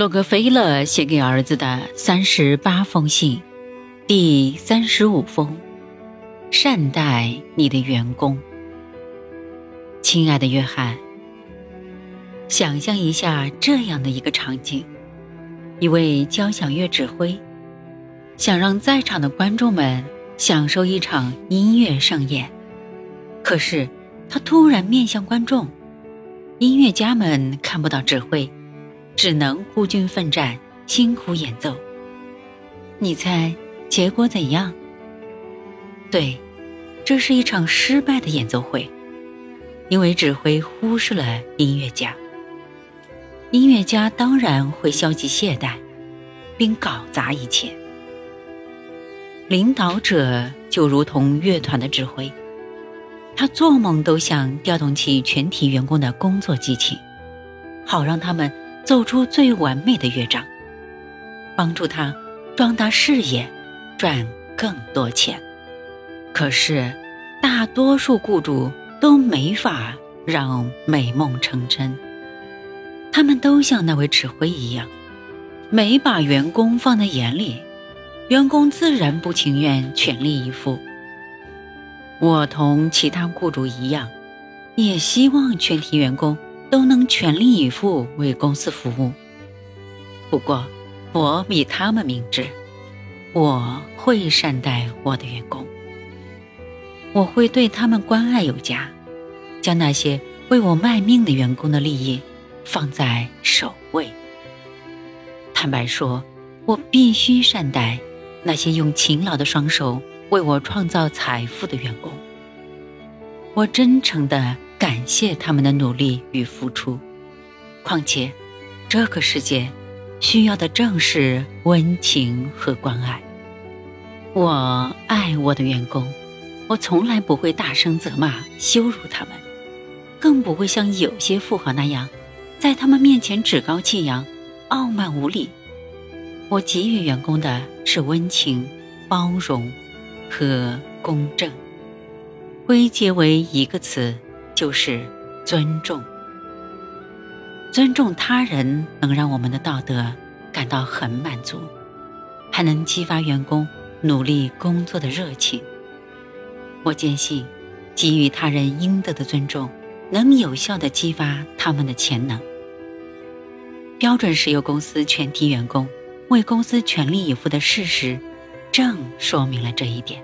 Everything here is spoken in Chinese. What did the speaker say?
洛克菲勒写给儿子的三十八封信，第三十五封：善待你的员工。亲爱的约翰，想象一下这样的一个场景：一位交响乐指挥想让在场的观众们享受一场音乐盛宴，可是他突然面向观众，音乐家们看不到指挥。只能孤军奋战，辛苦演奏。你猜结果怎样？对，这是一场失败的演奏会，因为指挥忽视了音乐家。音乐家当然会消极懈怠，并搞砸一切。领导者就如同乐团的指挥，他做梦都想调动起全体员工的工作激情，好让他们。奏出最完美的乐章，帮助他壮大事业，赚更多钱。可是，大多数雇主都没法让美梦成真。他们都像那位指挥一样，没把员工放在眼里，员工自然不情愿全力以赴。我同其他雇主一样，也希望全体员工。都能全力以赴为公司服务。不过，我比他们明智，我会善待我的员工，我会对他们关爱有加，将那些为我卖命的员工的利益放在首位。坦白说，我必须善待那些用勤劳的双手为我创造财富的员工。我真诚的。感谢他们的努力与付出。况且，这个世界需要的正是温情和关爱。我爱我的员工，我从来不会大声责骂、羞辱他们，更不会像有些富豪那样，在他们面前趾高气扬、傲慢无礼。我给予员工的是温情、包容和公正。归结为一个词。就是尊重，尊重他人能让我们的道德感到很满足，还能激发员工努力工作的热情。我坚信，给予他人应得的尊重，能有效的激发他们的潜能。标准石油公司全体员工为公司全力以赴的事实，正说明了这一点。